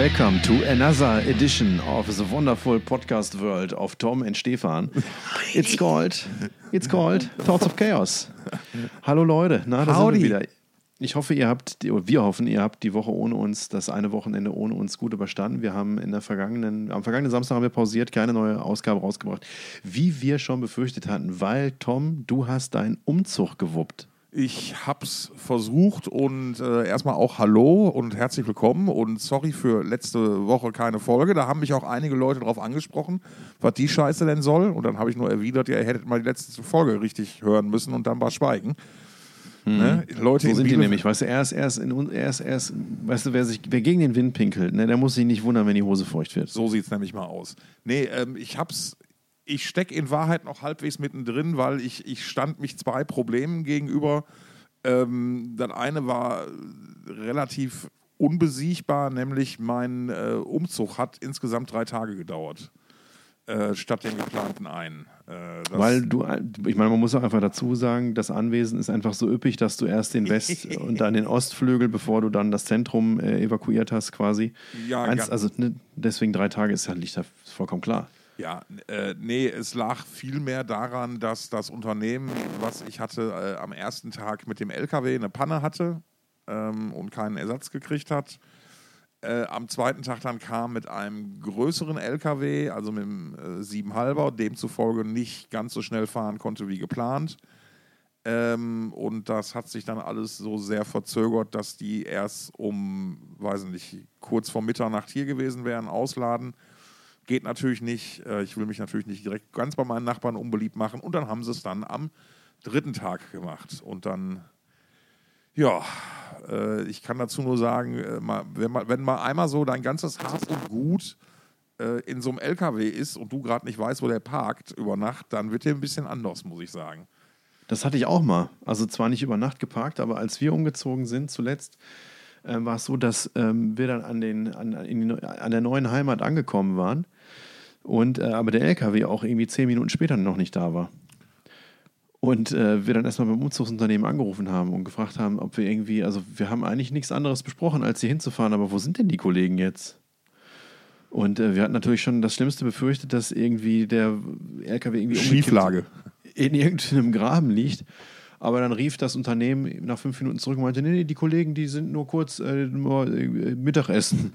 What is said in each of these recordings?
welcome to another edition of the wonderful podcast world of Tom and Stefan. It's called, it's called Thoughts of Chaos. Hallo Leute, na, da sind wir wieder. Ich hoffe, ihr habt, wir hoffen, ihr habt die Woche ohne uns, das eine Wochenende ohne uns gut überstanden. Wir haben in der vergangenen, am vergangenen Samstag haben wir pausiert, keine neue Ausgabe rausgebracht, wie wir schon befürchtet hatten, weil Tom, du hast deinen Umzug gewuppt. Ich hab's versucht und äh, erstmal auch Hallo und herzlich willkommen und sorry für letzte Woche keine Folge. Da haben mich auch einige Leute drauf angesprochen, was die Scheiße denn soll. Und dann habe ich nur erwidert, ja, ihr hättet mal die letzte Folge richtig hören müssen und dann war Schweigen. Ne? Leute So in sind die Bielef- nämlich, weißt du, er ist, er ist, in, un- er ist, er ist, weißt du, wer, sich, wer gegen den Wind pinkelt, ne, der muss sich nicht wundern, wenn die Hose feucht wird. So sieht's nämlich mal aus. Nee, ähm, ich hab's. Ich stecke in Wahrheit noch halbwegs mittendrin, weil ich, ich stand mich zwei Problemen gegenüber. Ähm, das eine war relativ unbesiegbar, nämlich mein äh, Umzug hat insgesamt drei Tage gedauert. Äh, statt den geplanten einen. Äh, Weil du, ich meine, man muss auch einfach dazu sagen, das Anwesen ist einfach so üppig, dass du erst den West- und dann den Ostflügel, bevor du dann das Zentrum äh, evakuiert hast, quasi. Ja, Eins, also ne, deswegen drei Tage ist ja da vollkommen klar. Ja, äh, nee, es lag vielmehr daran, dass das Unternehmen, was ich hatte, äh, am ersten Tag mit dem LKW eine Panne hatte ähm, und keinen Ersatz gekriegt hat. Äh, am zweiten Tag dann kam mit einem größeren LKW, also mit äh, 7,5er, demzufolge nicht ganz so schnell fahren konnte wie geplant. Ähm, und das hat sich dann alles so sehr verzögert, dass die erst um, weiß nicht, kurz vor Mitternacht hier gewesen wären, ausladen. Geht natürlich nicht. Äh, Ich will mich natürlich nicht direkt ganz bei meinen Nachbarn unbeliebt machen. Und dann haben sie es dann am dritten Tag gemacht. Und dann, ja, äh, ich kann dazu nur sagen, äh, wenn, mal, wenn mal einmal so dein ganzes Hab und Gut in so einem LKW ist und du gerade nicht weißt, wo der parkt über Nacht, dann wird der ein bisschen anders, muss ich sagen. Das hatte ich auch mal. Also zwar nicht über Nacht geparkt, aber als wir umgezogen sind zuletzt, äh, war es so, dass ähm, wir dann an, den, an, in an der neuen Heimat angekommen waren und äh, aber der LKW auch irgendwie zehn Minuten später noch nicht da war. Und äh, wir dann erstmal beim Umzugsunternehmen angerufen haben und gefragt haben, ob wir irgendwie, also wir haben eigentlich nichts anderes besprochen, als hier hinzufahren, aber wo sind denn die Kollegen jetzt? Und äh, wir hatten natürlich schon das Schlimmste befürchtet, dass irgendwie der LKW irgendwie Schieflage. in irgendeinem Graben liegt. Aber dann rief das Unternehmen nach fünf Minuten zurück und meinte, nee, nee, die Kollegen, die sind nur kurz äh, nur, äh, Mittagessen.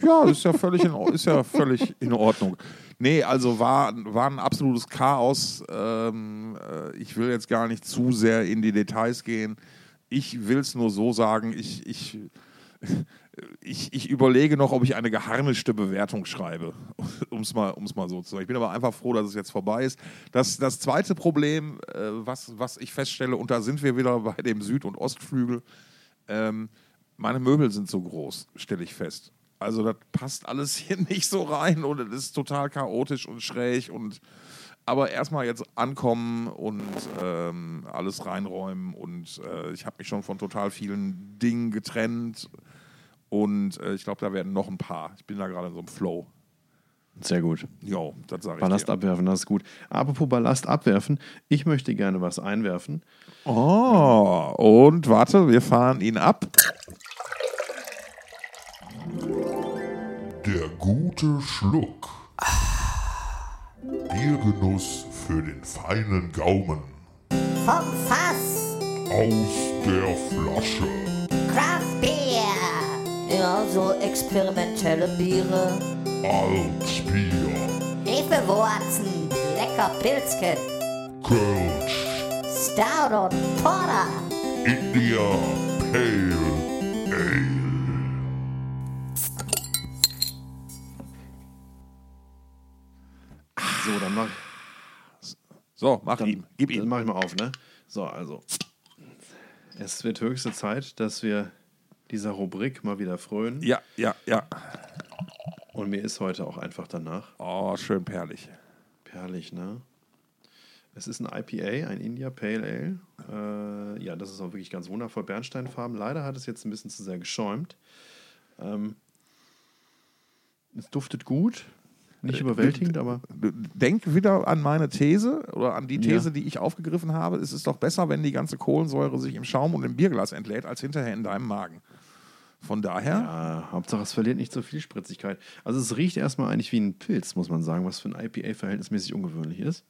Ja, ist ja völlig in, ist ja völlig in Ordnung. Nee, also war, war ein absolutes Chaos. Ähm, äh, ich will jetzt gar nicht zu sehr in die Details gehen. Ich will es nur so sagen, ich, ich, ich, ich überlege noch, ob ich eine geharnischte Bewertung schreibe, um es mal, um's mal so zu sagen. Ich bin aber einfach froh, dass es jetzt vorbei ist. Das, das zweite Problem, äh, was, was ich feststelle, und da sind wir wieder bei dem Süd- und Ostflügel, ähm, meine Möbel sind so groß, stelle ich fest. Also das passt alles hier nicht so rein und es ist total chaotisch und schräg und aber erstmal jetzt ankommen und ähm, alles reinräumen und äh, ich habe mich schon von total vielen Dingen getrennt und äh, ich glaube, da werden noch ein paar. Ich bin da gerade in so einem Flow. Sehr gut. Jo, das sage ich Ballast dir. abwerfen, das ist gut. Apropos Ballast abwerfen, ich möchte gerne was einwerfen. Oh, und warte, wir fahren ihn ab. Der gute Schluck. Biergenuss für den feinen Gaumen. Vom Fass, Aus der Flasche. Craft Beer, Ja, so experimentelle Biere. Altbier. Hefewurzen, lecker Pilzken, Kölsch. Stout und Porter. India Pale So, mach dann, ihm. Gib dann ihm. mach ich mal auf, ne? So, also. Es wird höchste Zeit, dass wir dieser Rubrik mal wieder frönen. Ja, ja, ja. Und mir ist heute auch einfach danach. Oh, schön perlig. Perlig, ne? Es ist ein IPA, ein India Pale Ale. Äh, ja, das ist auch wirklich ganz wundervoll. Bernsteinfarben. Leider hat es jetzt ein bisschen zu sehr geschäumt. Ähm, es duftet gut. Nicht überwältigend, aber Denk wieder an meine These oder an die These, Ja. die ich aufgegriffen habe. Es ist doch besser, wenn die ganze Kohlensäure sich im Schaum und im Bierglas entlädt, als hinterher in deinem Magen. Von daher, Ja, Hauptsache es verliert nicht so viel Spritzigkeit. Also es riecht erstmal eigentlich wie ein Pilz, muss man sagen, was für ein IPA verhältnismäßig ungewöhnlich ist.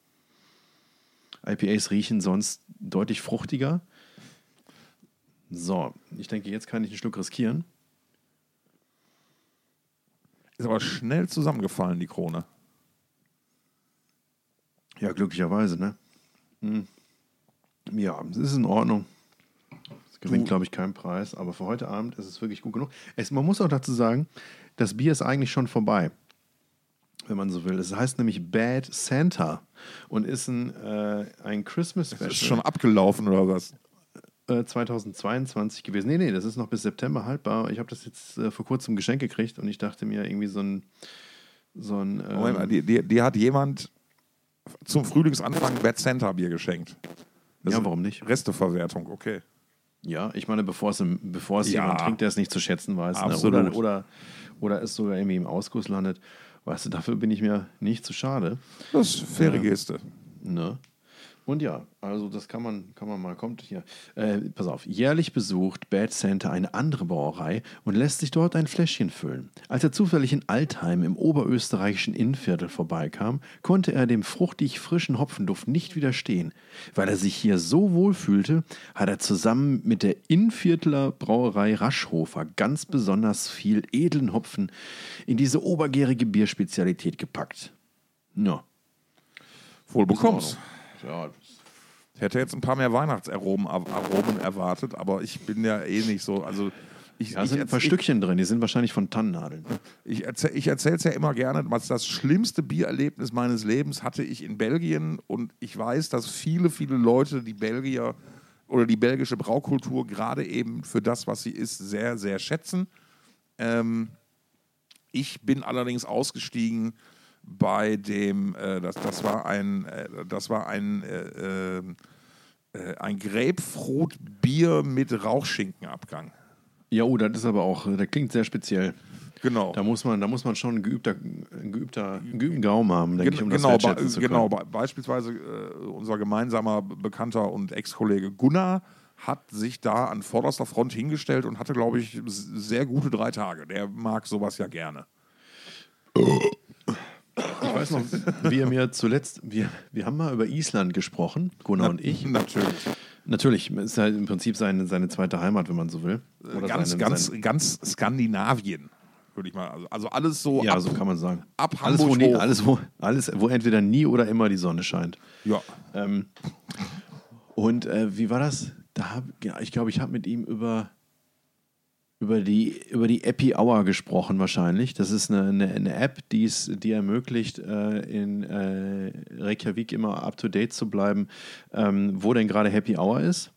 IPAs riechen sonst deutlich fruchtiger. So, ich denke, jetzt kann ich einen Schluck riskieren. Ist aber schnell zusammengefallen, die Krone. Ja, glücklicherweise, ne? Hm. Ja, es ist in Ordnung. Es gewinnt, glaube ich, keinen Preis, aber für heute Abend ist es wirklich gut genug. Es, man muss auch dazu sagen, das Bier ist eigentlich schon vorbei, wenn man so will. Es heißt nämlich Bad Santa und ist ein, äh, ein Christmas Special. Ist schon abgelaufen oder was? Äh, 2022 gewesen. Nee, nee, das ist noch bis September haltbar. Ich habe das jetzt äh, vor kurzem geschenkt gekriegt und ich dachte mir irgendwie so ein. So ein ähm, Moment mal, die, die, die hat jemand zum Frühlingsanfang Bad Center Bier geschenkt. Das ja, warum nicht? Resteverwertung, okay. Ja, ich meine, bevor es, im- bevor es Ja. jemand trinkt, der es nicht zu schätzen weiß. Ne? Absolut. Oder, oder, oder es sogar irgendwie im Ausguss landet. Weißt du, dafür bin ich mir nicht zu schade. Das ist eine faire Geste. Ne? Und ja, also das kann man, kann man mal, kommt hier. Äh, pass auf, jährlich besucht Bad Santa eine andere Brauerei und lässt sich dort ein Fläschchen füllen. Als er zufällig in Altheim im oberösterreichischen Innviertel vorbeikam, konnte er dem fruchtig frischen Hopfenduft nicht widerstehen. Weil er sich hier so wohl fühlte, hat er zusammen mit der Innviertler Brauerei Raschhofer ganz besonders viel edlen Hopfen in diese obergärige Bierspezialität gepackt. Ja. Wohl bekommst. Ja, Ich hätte jetzt ein paar mehr Weihnachtsaromen Aromen erwartet, aber ich bin ja eh nicht so. Also ich, Da ich, sind ein paar Stückchen drin, die sind wahrscheinlich von Tannennadeln. ich, erzähl, ich erzähle es ja immer gerne, was das schlimmste Biererlebnis meines Lebens hatte ich in Belgien und ich weiß, dass viele, viele Leute die Belgier oder die belgische Braukultur gerade eben für das, was sie ist, sehr, sehr schätzen. Ähm, ich bin allerdings ausgestiegen bei dem, äh, das, das war ein, äh, das war ein, äh, äh, äh, ein Grapefruit-Bier mit Rauchschinkenabgang. Ja, oh, das ist aber auch, das klingt sehr speziell. Genau. Da muss man, da muss man schon ein geübter, geübter, einen geübten Gaumen haben, denke ich, um genau, das zu genau können. be beispielsweise äh, unser gemeinsamer Bekannter und Ex-Kollege Gunnar hat sich da an vorderster Front hingestellt und hatte, glaube ich, sehr gute drei Tage. Der mag sowas ja gerne. Ich weiß noch, wie er mir zuletzt, wir, wir haben mal über Island gesprochen, Gunnar und ich. Natürlich. Natürlich, ist halt im Prinzip seine, seine zweite Heimat, wenn man so will. Oder ganz, seine, ganz, seine, ganz Skandinavien, würde ich mal. Also, also alles so. ja, ab, so kann man sagen. ab alles, wo nie, alles, wo, alles, wo entweder nie oder immer die Sonne scheint. Ja. Ähm, und äh, wie war das? Da hab, ja, ich glaube, ich habe mit ihm über, über die, über die Epi Hour gesprochen wahrscheinlich. Das ist eine, eine, eine App, die es, die ermöglicht, äh, in äh, Reykjavik immer up-to-date zu bleiben, ähm, wo denn gerade Happy Hour ist.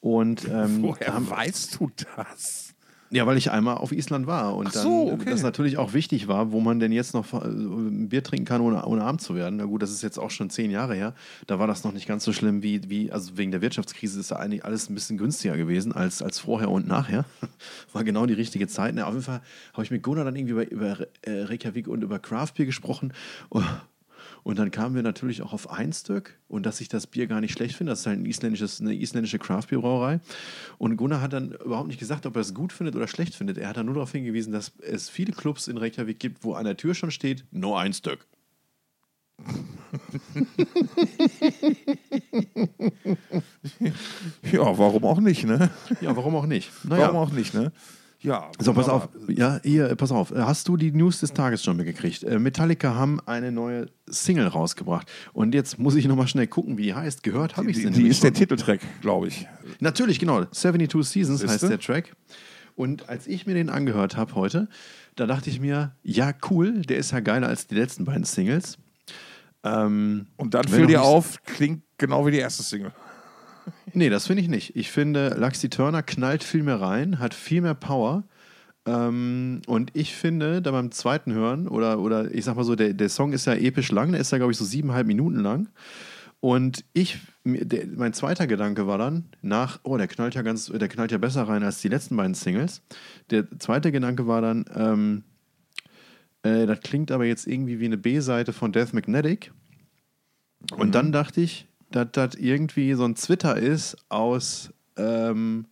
Und ähm, Woher haben- weißt du das? Ja, weil ich einmal auf Island war und Ach dann so, okay. das natürlich auch wichtig war, wo man denn jetzt noch äh, ein Bier trinken kann, ohne, ohne arm zu werden. Na gut, das ist jetzt auch schon zehn Jahre her. Da war das noch nicht ganz so schlimm wie, wie also wegen der Wirtschaftskrise ist da eigentlich alles ein bisschen günstiger gewesen als, als vorher und nachher. War genau die richtige Zeit. Na, auf jeden Fall habe ich mit Gunnar dann irgendwie über, über äh, Reykjavik und über Craft Beer gesprochen. Und dann kamen wir natürlich auch auf ein Stück und dass ich das Bier gar nicht schlecht finde. Das ist halt ein isländisches, eine isländische Craft-Bier-Brauerei. Und Gunnar hat dann überhaupt nicht gesagt, ob er es gut findet oder schlecht findet. Er hat dann nur darauf hingewiesen, dass es viele Clubs in Reykjavik gibt, wo an der Tür schon steht, nur ein Stück. Ja, warum auch nicht, ne? Ja, warum auch nicht? Naja. Warum auch nicht, ne? Ja. So, pass auf. Ja, hier, pass auf. Hast du die News des Tages schon mitgekriegt? Äh, Metallica haben eine neue Single rausgebracht. Und jetzt muss ich nochmal schnell gucken, wie die heißt. Gehört habe ich sie Die, die ist der. Titeltrack, glaube ich. Natürlich, genau. 72 Seasons heißt Siehste? der Track. Und als ich mir den angehört habe heute, da dachte ich mir, ja, cool, der ist ja geiler als die letzten beiden Singles. Ähm, Und dann fiel dir nicht- auf, klingt genau wie die erste Single. Nee, das finde ich nicht. Ich finde, Luxy Turner knallt viel mehr rein, hat viel mehr Power. Ähm, und ich finde, da beim zweiten Hören, oder, oder ich sag mal so, der, der Song ist ja episch lang, der ist ja, glaube ich, so siebeneinhalb Minuten lang. Und ich, der, mein zweiter Gedanke war dann, nach, oh, der knallt ja ganz, der knallt ja besser rein als die letzten beiden Singles. Der zweite Gedanke war dann, ähm, äh, das klingt aber jetzt irgendwie wie eine B-Seite von Death Magnetic. Und dann dachte ich, dass das irgendwie so ein Twitter ist aus, ähm,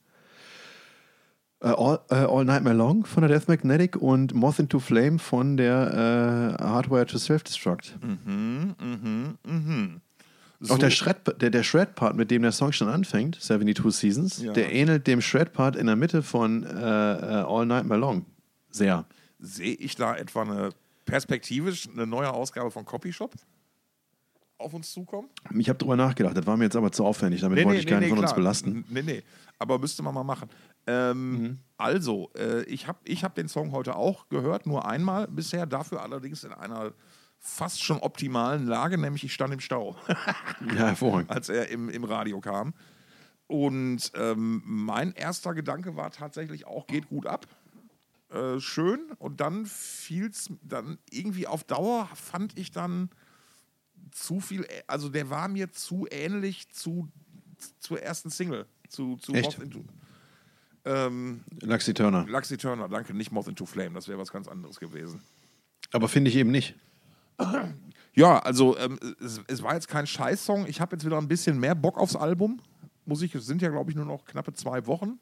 Äh, All, äh, All Nightmare Long von der Death Magnetic und Moth into Flame von der äh, Hardware to Self-Destruct. Auch der Shred, der, der Shred-Part, mit dem der Song schon anfängt, 72 Seasons, Ja. der ähnelt dem Shred-Part in der Mitte von äh, äh, All Nightmare Long. Sehr. Sehe ich da etwa eine perspektivisch eine neue Ausgabe von Copyshop auf uns zukommen? Ich habe drüber nachgedacht, das war mir jetzt aber zu aufwendig, damit wollte ich keinen von uns klar. belasten. Nee, nee. Aber müsste man mal machen. Ähm, Also, äh, ich habe ich hab den Song heute auch gehört, nur einmal bisher, dafür allerdings in einer fast schon optimalen Lage, nämlich ich stand im Stau, Ja, hervorragend. als er im, im Radio kam. Und ähm, mein erster Gedanke war tatsächlich auch, geht gut ab. Äh, schön. Und dann fiel es dann irgendwie auf Dauer, fand ich dann zu viel, also der war mir zu ähnlich zu, zur ersten Single. Zu, zu Echt? Moth into, ähm, Luxy Turner. Luxy Turner, danke, nicht Moth into Flame, das wäre was ganz anderes gewesen. Aber finde ich eben nicht. Ja, also ähm, es, es war jetzt kein Scheiß-Song. Ich habe jetzt wieder ein bisschen mehr Bock aufs Album. Muss ich, es sind ja, glaube ich, nur noch knappe zwei Wochen,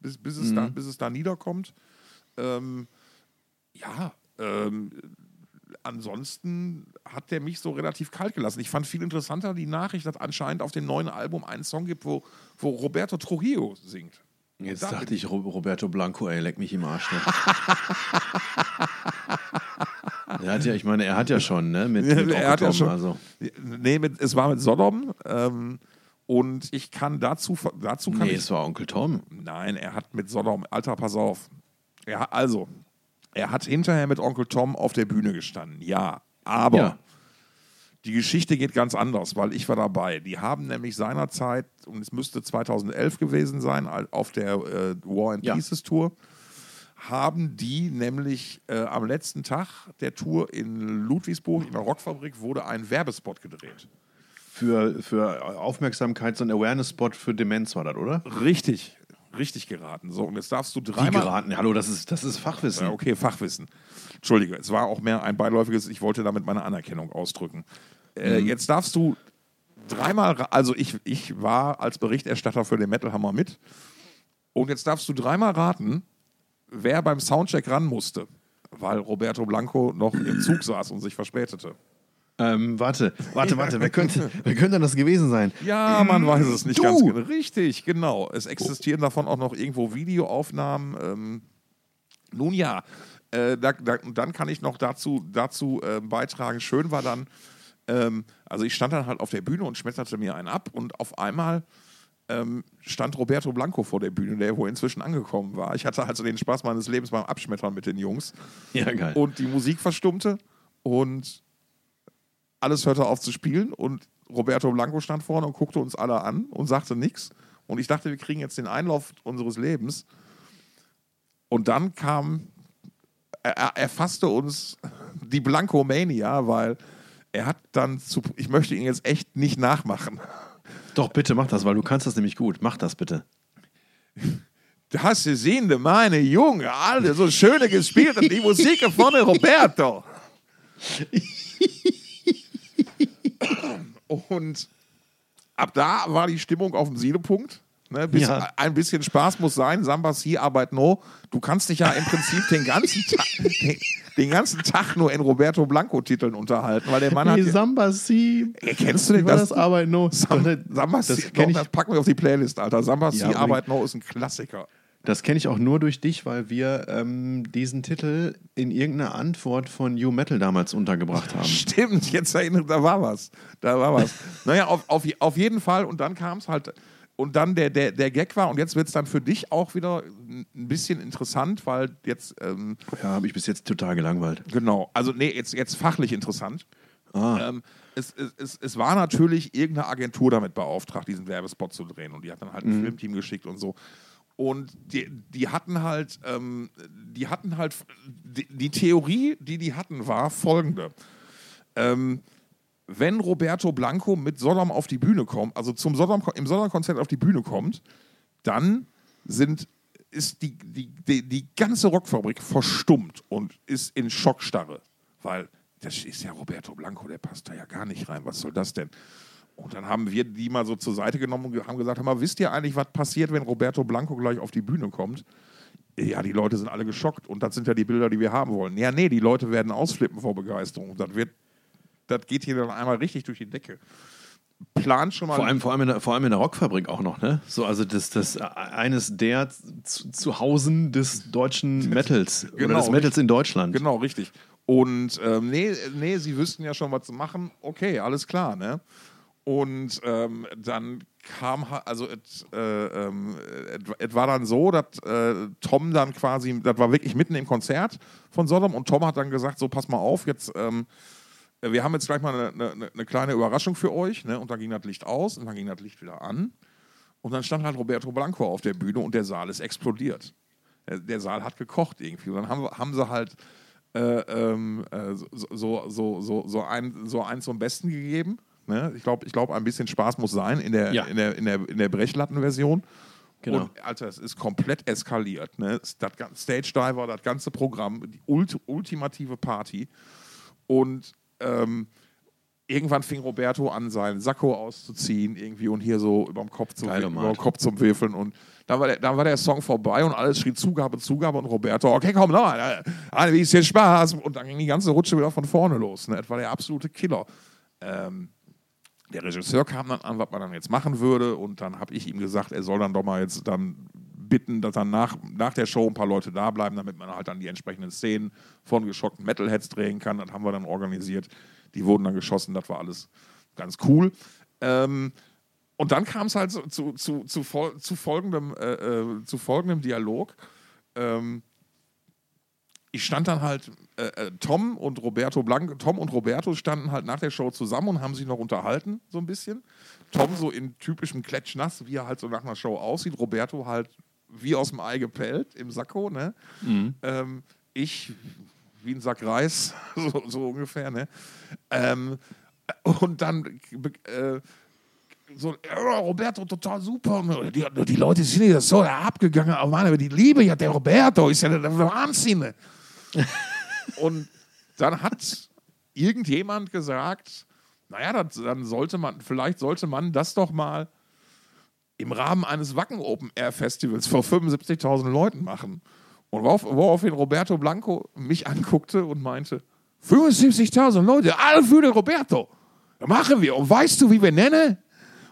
bis, bis, es, da, bis es da niederkommt. Ähm, ja, ähm, ansonsten hat der mich so relativ kalt gelassen. Ich fand viel interessanter die Nachricht, dass anscheinend auf dem neuen Album einen Song gibt, wo, wo Roberto Trujillo singt. Jetzt Da dachte ich, Ro- Roberto Blanco, ey, leck mich im Arsch. Ne? er hat ja, ich meine, er hat ja schon, ne? Mit, mit er hat ja Onkel Tom, schon. Also. Nee, mit, es war mit Sodom. Ähm, und ich kann dazu, dazu kann Nee, ich es war Onkel Tom. Nein, er hat mit Sodom, Alter, pass auf. Hat- also, er hat hinterher mit Onkel Tom auf der Bühne gestanden, ja. Aber Ja. die Geschichte geht ganz anders, weil ich war dabei. Die haben nämlich seinerzeit, und es müsste 2011 gewesen sein, auf der äh, War and Ja. Pieces Tour, haben die nämlich äh, am letzten Tag der Tour in Ludwigsburg in der Rockfabrik wurde ein Werbespot gedreht. Für, für Aufmerksamkeits- und Awareness-Spot für Demenz war das, oder? Richtig, richtig geraten. So, und jetzt darfst du Wie dreimal. geraten? Hallo, das ist, das ist Fachwissen. Ja, okay, Fachwissen. Entschuldige, es war auch mehr ein beiläufiges, ich wollte damit meine Anerkennung ausdrücken. Äh, Mhm. Jetzt darfst du dreimal, also ich, ich war als Berichterstatter für den Metal Hammer mit und jetzt darfst du dreimal raten, wer beim Soundcheck ran musste, weil Roberto Blanco noch im Zug saß und sich verspätete. Ähm, warte, warte, warte. Wer könnte, wer könnte das gewesen sein? Ja, man weiß es nicht du! ganz genau. Richtig, genau. Es existieren davon auch noch irgendwo Videoaufnahmen. Ähm, nun ja, äh, da, da, dann kann ich noch dazu, dazu äh, beitragen. Schön war dann, ähm, also ich stand dann halt auf der Bühne und schmetterte mir einen ab und auf einmal ähm, stand Roberto Blanco vor der Bühne, der wohl inzwischen angekommen war. Ich hatte also den Spaß meines Lebens beim Abschmettern mit den Jungs. Ja, geil. Und die Musik verstummte und alles hörte auf zu spielen und Roberto Blanco stand vorne und guckte uns alle an und sagte nichts. Und ich dachte, wir kriegen jetzt den Einlauf unseres Lebens. Und dann kam, er, erfasste uns die Blankomania, weil er hat dann zu, ich möchte ihn jetzt echt nicht nachmachen. Doch, bitte mach das, weil du kannst das nämlich gut. Mach das bitte. Das sehen de meine Junge, alle so schöne gespielt und die Musik von Roberto. Und ab da war die Stimmung auf dem Siedepunkt. Ne, bis, Ja. Ein bisschen Spaß muss sein. Samba si, Arbeit no. Du kannst dich ja im Prinzip den ganzen, Tag, den, den ganzen Tag nur in Roberto Blanco-Titeln unterhalten, weil der Mann hat. Nee, Samba Si. Kennst du den das? das Arbeit No? Samba, Samba das doch, das packen wir auf die Playlist, Alter. Samba si, Ja, unbedingt. Arbeit no ist ein Klassiker. Das kenn ich auch nur durch dich, weil wir ähm, diesen Titel in irgendeiner Antwort von New Metal damals untergebracht haben. Stimmt, jetzt erinnert, da war was. Da war was. naja, auf, auf, auf jeden Fall. Und dann kam es halt. Und dann der, der, der Gag war, und jetzt wird es dann für dich auch wieder ein bisschen interessant, weil jetzt, ähm, Ja, habe ich bis jetzt total gelangweilt. genau, also nee, jetzt, jetzt fachlich interessant. Ah. Ähm, es, es, es, es war natürlich irgendeine Agentur damit beauftragt, diesen Werbespot zu drehen. Und die hat dann halt ein Filmteam geschickt und so. Und die, die hatten halt, ähm, die hatten halt, die, die Theorie, die die hatten, war folgende. Ähm, wenn Roberto Blanco mit Sodom auf die Bühne kommt, also zum Sodom, im Sodom-Konzert auf die Bühne kommt, dann sind, ist die, die, die, die ganze Rockfabrik verstummt und ist in Schockstarre. Weil das ist ja Roberto Blanco, der passt da ja gar nicht rein. Was soll das denn? Und dann haben wir die mal so zur Seite genommen und haben gesagt, mal, wisst ihr eigentlich, was passiert, wenn Roberto Blanco gleich auf die Bühne kommt? Ja, die Leute sind alle geschockt und das sind ja die Bilder, die wir haben wollen. Ja, nee, die Leute werden ausflippen vor Begeisterung. Das wird, das geht hier dann einmal richtig durch die Decke. Plan schon mal. Vor allem, vor, allem in der, vor allem in der Rockfabrik auch noch, ne? So, also das, das äh, eines der zu- Zuhausen des deutschen Metals oder Genau, des Metals in Deutschland. Genau, richtig. Und ähm, nee, nee, sie wüssten ja schon, was zu machen. Okay, alles klar, ne? Und ähm, dann kam, also es äh, et war dann so, dass äh, Tom dann quasi, das war wirklich mitten im Konzert von Sodom und Tom hat dann gesagt, so pass mal auf, jetzt, ähm, wir haben jetzt gleich mal eine, eine, eine kleine Überraschung für euch, ne? Und dann ging das Licht aus und dann ging das Licht wieder an. Und dann stand halt Roberto Blanco auf der Bühne und der Saal ist explodiert. Der, der Saal hat gekocht irgendwie. Und dann haben, haben sie halt äh, ähm, äh, so, so, so, so, so, ein, so eins zum Besten gegeben. Ne? Ich glaube, ich glaub, ein bisschen Spaß muss sein in der, Ja. in der, in der, in der Brechlattenversion. Genau. Und Alter, es ist komplett eskaliert. Ne? Das Stage Diver, das ganze Programm, die ult ultimative Party. Und ähm, irgendwann fing Roberto an, seinen Sakko auszuziehen irgendwie und hier so überm Kopf zu, Kopf zum Würfeln. Und dann war, der, dann war der Song vorbei und alles schrie Zugabe, Zugabe und Roberto, okay, komm, noch mal, wie ist hier Spaß? Und dann ging die ganze Rutsche wieder von vorne los. Ne? Das war der absolute Killer. Ähm, der Regisseur kam dann an, was man dann jetzt machen würde. Und dann habe ich ihm gesagt, er soll dann doch mal jetzt dann bitten, dass dann nach, nach der Show ein paar Leute da bleiben, damit man halt dann die entsprechenden Szenen von geschockten Metalheads drehen kann. Das haben wir dann organisiert. Die wurden dann geschossen, das war alles ganz cool. Ähm, und dann kam es halt so, zu, zu, zu, fol zu, folgendem, äh, äh, zu folgendem Dialog. Ähm, ich stand dann halt, äh, äh, Tom und Roberto Blanco, Tom und Roberto standen halt nach der Show zusammen und haben sich noch unterhalten, so ein bisschen. Tom so in typischem Klatschnass, wie er halt so nach einer Show aussieht. Roberto halt wie aus dem Ei gepellt im Sakko, ne? Ähm, ich wie ein Sack Reis, so, so ungefähr, ne? Ähm, und dann äh, so, ja, Roberto, total super. Und Die, die Leute sind ja so abgegangen. Aber die Liebe ja, der Roberto ist ja der Wahnsinn. Und dann hat irgendjemand gesagt, naja, das, dann sollte man, vielleicht sollte man das doch mal im Rahmen eines Wacken Open Air Festivals vor 75.000 Leuten machen. Und worauf, woraufhin Roberto Blanco mich anguckte und meinte, 75.000 Leute, alle für den Roberto. Das machen wir. Und weißt du, wie wir nennen?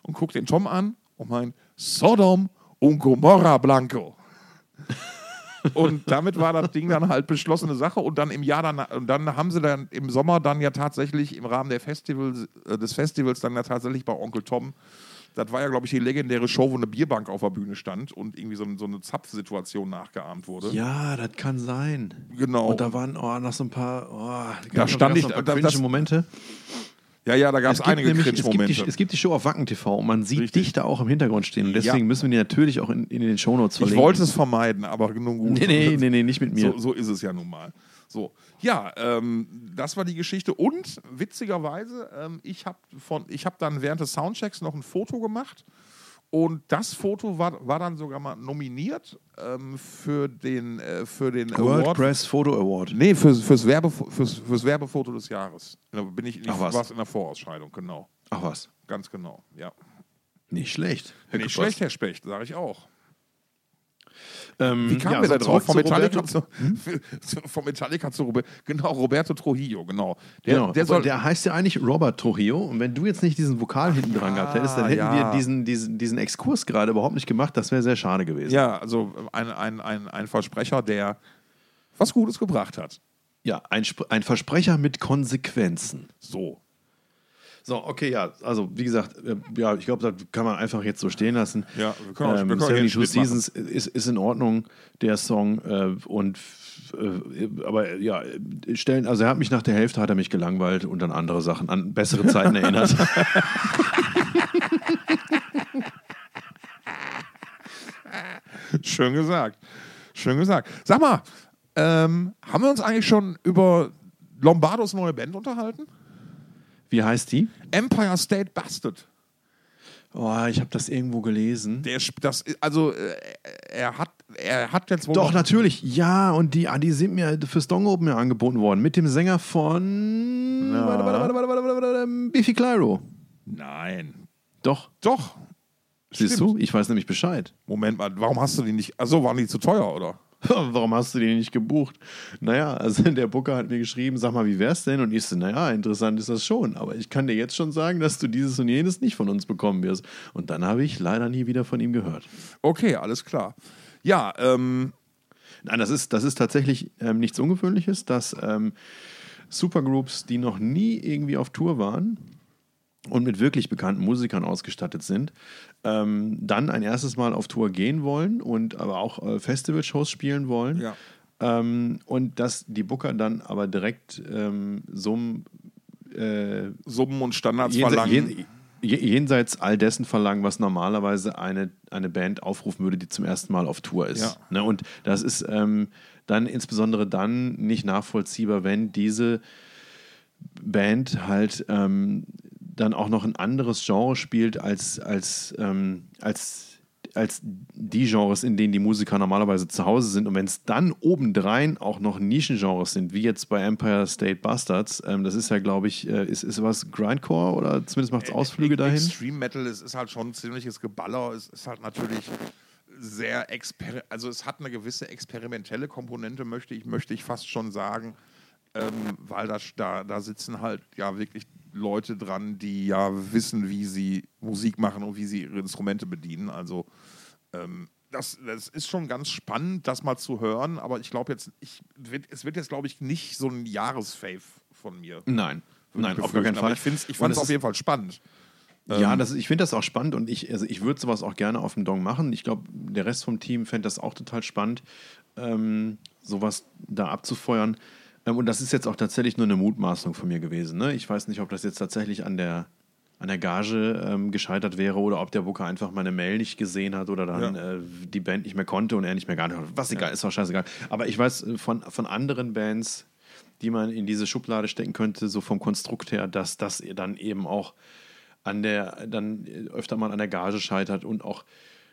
Und guckt den Tom an und meint, Sodom und Gomorra Blanco. Und damit war das Ding dann halt beschlossene Sache. Und dann im Jahr danach, und dann haben sie dann im Sommer dann ja tatsächlich im Rahmen der Festivals, äh, des Festivals dann ja tatsächlich bei Onkel Tom. Das war ja, glaube ich, die legendäre Show, wo eine Bierbank auf der Bühne stand und irgendwie so, so eine Zapfsituation nachgeahmt wurde. Ja, das kann sein. Genau. Und da waren oh, noch so ein paar, oh, Da stand ich- da- das- Momente. Ja, ja, da gab es einige nämlich- es, gibt Cringe-Momente. die, es gibt die Show auf Wacken TV und man sieht Richtig. dich da auch im Hintergrund stehen. Und deswegen Ja. müssen wir die natürlich auch in, in den Shownotes Ich verlinken. wollte es vermeiden, aber nun gut. Nee, nee, nee, nee, nicht mit mir. So, so ist es ja nun mal. So, ja, ähm, das war die Geschichte. Und witzigerweise, ähm, ich habe hab dann während des Soundchecks noch ein Foto gemacht. Und das Foto war, war dann sogar mal nominiert ähm, für den, äh, für den World Award. Press Photo Award. Nee, fürs, fürs, Werbe, fürs, fürs Werbefoto des Jahres. Da bin ich, ich Ach was. in der Vorausscheidung, genau. Ach was. Ganz genau, ja. Nicht schlecht. Herr Nicht Kuppers. schlecht, Herr Specht, sage ich auch. Ähm, Wie kamen ja, wir da drauf? Von Metallica, zu, von Metallica zu Roberto. Genau, Roberto Trujillo, genau. Der, Genau, der soll. der heißt ja eigentlich Robert Trujillo. Und wenn du jetzt nicht diesen Vokal hinten dran gehabt hättest, dann hätten Ah, ja. wir diesen, diesen, diesen Exkurs gerade überhaupt nicht gemacht. Das wäre sehr schade gewesen. ja, also ein, ein, ein, ein Versprecher, der was Gutes gebracht hat. Ja, ein, ein Versprecher mit Konsequenzen. So. So, okay, ja, also wie gesagt, äh, ja, ich glaube, das kann man einfach jetzt so stehen lassen. Ja, wir können auch- wir ähm, können 72 hier einen Schnitt Seasons ist, ist in Ordnung, der Song. Äh, und äh, aber ja, stellen, also er hat mich nach der Hälfte hat er mich gelangweilt und an andere Sachen, an bessere Zeiten erinnert. Schön gesagt. Schön gesagt. Sag mal, ähm, haben wir uns eigentlich schon über Lombardos neue Band unterhalten? Wie heißt die? Empire State Bastard. Oh, ich habe das irgendwo gelesen. Der, sp- das, also, äh, er, hat, er hat jetzt wohl. Doch, natürlich. Ja, und die, ah, die sind mir fürs Dong Open ja angeboten worden. Mit dem Sänger von Na? warte, warte, warte, warte, warte, warte, warte, Biffy Clyro. Nein. Doch. Doch. Siehst Stimmt. du? Ich weiß nämlich Bescheid. Moment mal, warum hast du die nicht. Achso, waren die zu teuer, oder? Warum hast du den nicht gebucht? Naja, also der Booker hat mir geschrieben, sag mal, wie wär's denn? Und ich so, naja, interessant ist das schon, aber ich kann dir jetzt schon sagen, dass du dieses und jenes nicht von uns bekommen wirst. Und dann habe ich leider nie wieder von ihm gehört. Okay, alles klar. Ja, ähm, Nein, das ist, das ist tatsächlich ähm, nichts Ungewöhnliches, dass ähm, Supergroups, die noch nie irgendwie auf Tour waren und mit wirklich bekannten Musikern ausgestattet sind, ähm, dann ein erstes Mal auf Tour gehen wollen und aber auch äh, Festivalshows spielen wollen. Ja. Ähm, und dass die Booker dann aber direkt ähm, Summen äh, Summen und Standards jense, verlangen. jen, je- jenseits all dessen verlangen, was normalerweise eine, eine Band aufrufen würde, die zum ersten Mal auf Tour ist. Ja. Ne? Und das ist ähm, dann insbesondere dann nicht nachvollziehbar, wenn diese Band halt ähm, dann auch noch ein anderes Genre spielt als, als, ähm, als, als die Genres, in denen die Musiker normalerweise zu Hause sind. Und wenn es dann obendrein auch noch Nischengenres sind, wie jetzt bei Empire State Bastards, ähm, das ist ja, glaube ich, äh, ist, ist was Grindcore oder zumindest macht es Ausflüge dahin? Extreme Metal ist, ist halt schon ein ziemliches Geballer. Es ist halt natürlich sehr exper also es hat eine gewisse experimentelle Komponente, möchte ich, möchte ich fast schon sagen, ähm, weil da, da, da sitzen halt ja wirklich Leute dran, die ja wissen, wie sie Musik machen und wie sie ihre Instrumente bedienen. Also ähm, das, das ist schon ganz spannend, das mal zu hören, aber ich glaube jetzt, ich, wird, es wird jetzt, glaube ich, nicht so ein Jahresfave von mir. Nein. Nein, auf gar keinen. Fall. Aber ich, find's- ich fand es auf jeden Fall spannend. Ja, das, ist- ich finde das auch spannend und ich, also ich würde sowas auch gerne auf dem Dong machen. Ich glaube, der Rest vom Team fände das auch total spannend, ähm, sowas da abzufeuern. Ähm, und das ist jetzt auch tatsächlich nur eine Mutmaßung von mir gewesen. Ne? Ich weiß nicht, ob das jetzt tatsächlich an der, an der Gage ähm, gescheitert wäre oder ob der Booker einfach meine Mail nicht gesehen hat oder dann Ja. äh, die Band nicht mehr konnte und er nicht mehr geantwortet hat. Was egal, ist auch scheißegal. Aber ich weiß äh, von, von anderen Bands, die man in diese Schublade stecken könnte, so vom Konstrukt her, dass das dann eben auch an der, dann öfter mal an der Gage scheitert und auch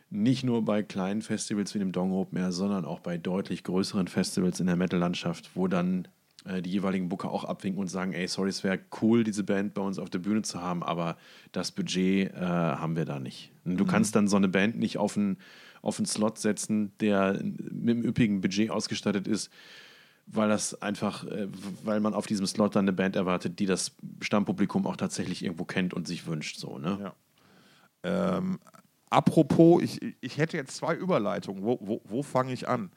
nicht nur bei kleinen Festivals wie dem Dong Open Air, sondern auch bei deutlich größeren Festivals in der Metal-Landschaft, wo dann die jeweiligen Booker auch abwinken und sagen, ey, sorry, es wäre cool, diese Band bei uns auf der Bühne zu haben, aber das Budget äh, haben wir da nicht. Und du kannst dann so eine Band nicht auf einen, auf einen Slot setzen, der mit einem üppigen Budget ausgestattet ist, weil das einfach, äh, weil man auf diesem Slot dann eine Band erwartet, die das Stammpublikum auch tatsächlich irgendwo kennt und sich wünscht. So, ne? Ja. Ähm, apropos, ich, ich hätte jetzt zwei Überleitungen. Wo, wo, wo fange ich an?